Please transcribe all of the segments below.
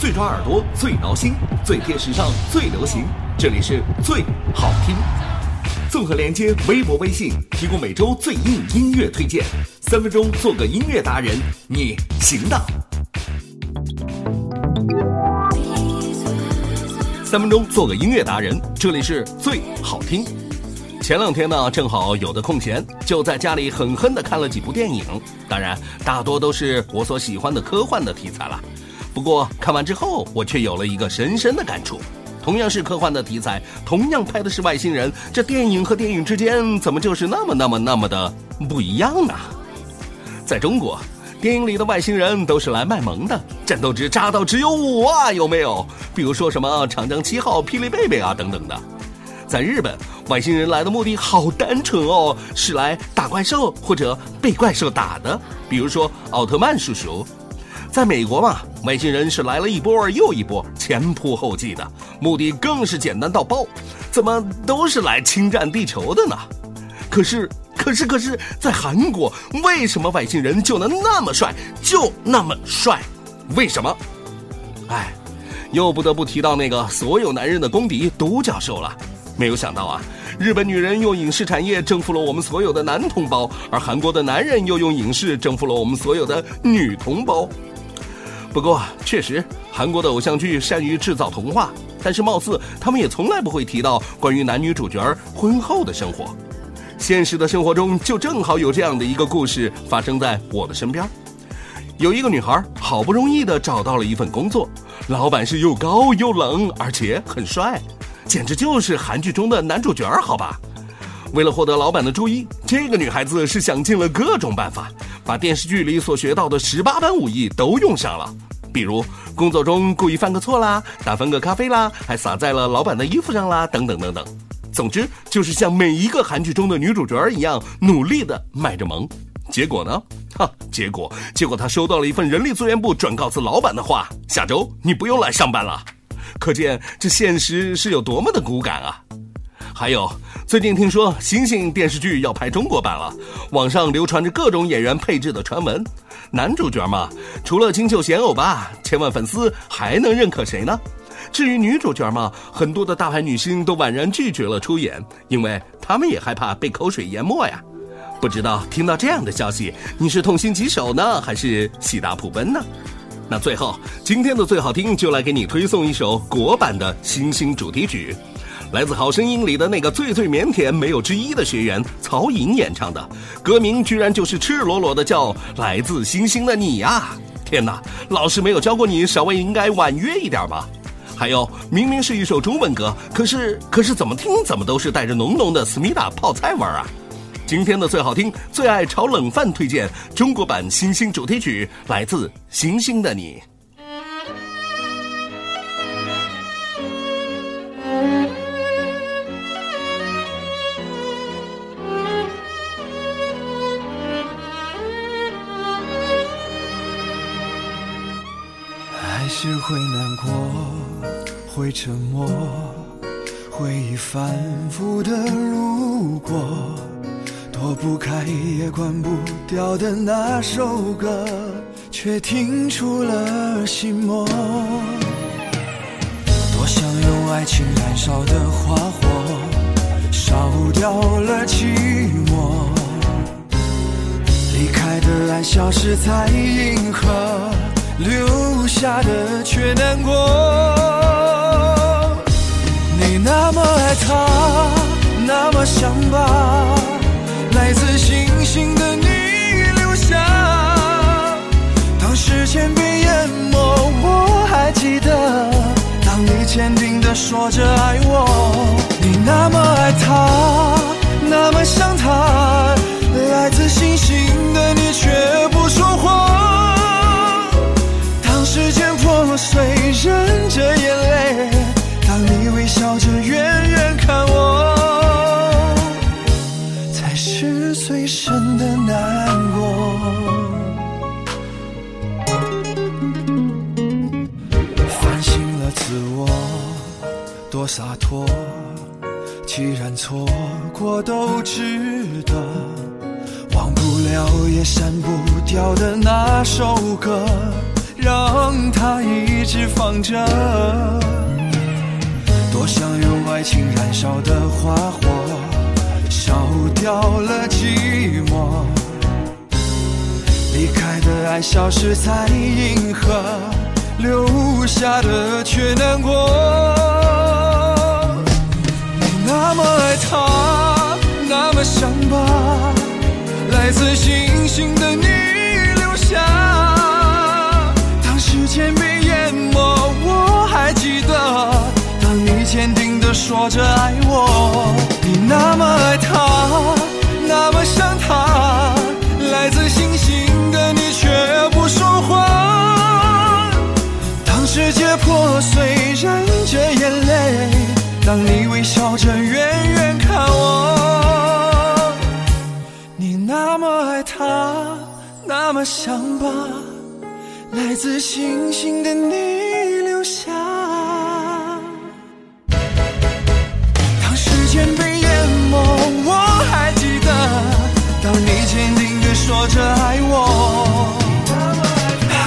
最抓耳朵，最挠心，最贴时尚，最流行。这里是最好听。综合连接微博、微信，提供每周最硬音乐推荐。三分钟做个音乐达人，你行的。三分钟做个音乐达人，这里是最好听。前两天呢，正好有的空闲，就在家里狠狠地看了几部电影，当然大多都是我所喜欢的科幻的题材了。不过看完之后，我却有了一个深深的感触：同样是科幻的题材，同样拍的是外星人，这电影和电影之间怎么就是那么那么那么的不一样呢？在中国。电影里的外星人都是来卖萌的，战斗值渣到只有五啊，有没有？比如说什么长江七号、霹雳贝贝啊等等的。在日本，外星人来的目的好单纯哦，是来打怪兽或者被怪兽打的，比如说奥特曼叔叔。在美国嘛，外星人是来了一波又一波，前仆后继的，目的更是简单到爆，怎么都是来侵占地球的呢？可是。可是，可是在韩国，为什么外星人就能那么帅，就那么帅？为什么？哎，又不得不提到那个所有男人的公敌独角兽了。没有想到啊，日本女人用影视产业征服了我们所有的男同胞，而韩国的男人又用影视征服了我们所有的女同胞。不过，确实，韩国的偶像剧善于制造童话，但是貌似他们也从来不会提到关于男女主角婚后的生活。现实的生活中，就正好有这样的一个故事发生在我的身边。有一个女孩，好不容易的找到了一份工作，老板是又高又冷，而且很帅，简直就是韩剧中的男主角好吧？为了获得老板的注意，这个女孩子是想尽了各种办法，把电视剧里所学到的十八般武艺都用上了，比如工作中故意犯个错啦，打翻个咖啡啦，还洒在了老板的衣服上啦，等等等等。总之，就是像每一个韩剧中的女主角一样，努力的卖着萌。结果呢？哈，结果，结果她收到了一份人力资源部转告自老板的话：下周你不用来上班了。可见这现实是有多么的骨感啊！还有，最近听说星星电视剧要拍中国版了，网上流传着各种演员配置的传闻。男主角嘛，除了金秀贤欧巴，千万粉丝还能认可谁呢？至于女主角嘛，很多的大牌女星都婉然拒绝了出演，因为她们也害怕被口水淹没呀。不知道听到这样的消息，你是痛心疾首呢，还是喜大普奔呢？那最后，今天的最好听就来给你推送一首国版的《星星》主题曲，来自《好声音》里的那个最最腼腆、没有之一的学员曹颖演唱的，歌名居然就是赤裸裸的叫《来自星星的你》呀！天哪，老师没有教过你，稍微应该婉约一点吧？还有，明明是一首中文歌，可是可是怎么听怎么都是带着浓浓的思密达泡菜味儿啊！今天的最好听、最爱炒冷饭推荐中国版《星星》主题曲，来自《星星的你》。是会难过。会沉默，回忆反复的路过，躲不开也关不掉的那首歌，却听出了心魔。多想用爱情燃烧的花火，烧掉了寂寞。离开的爱，消失在银河，留下的却难过。你那么爱他，那么想把来自星星的你留下。当时间被淹没，我还记得，当你坚定的说着爱我。你那么爱他，洒脱。既然错过都值得，忘不了也删不掉的那首歌。让它一直放着。多想用爱情燃烧的花火，烧掉了寂寞。离开的爱消失在银河，留下的却难过。说着爱我。你那么爱他，那么想他，来自星星的你却不说话。当世界破碎，忍着眼泪，当你微笑着远远看我。你那么爱他，那么想吧来自星星的你留下。说着爱我。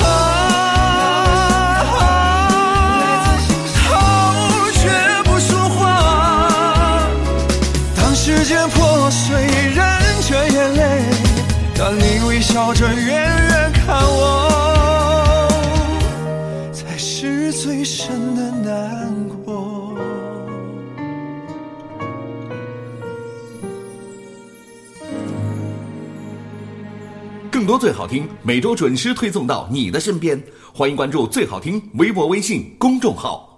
啊却不说话。当时间破碎，忍着眼泪，当你微笑着远远看我，才是最深的难过。更多最好听，每周准时推送到你的身边。欢迎关注最好听微博、微信公众号。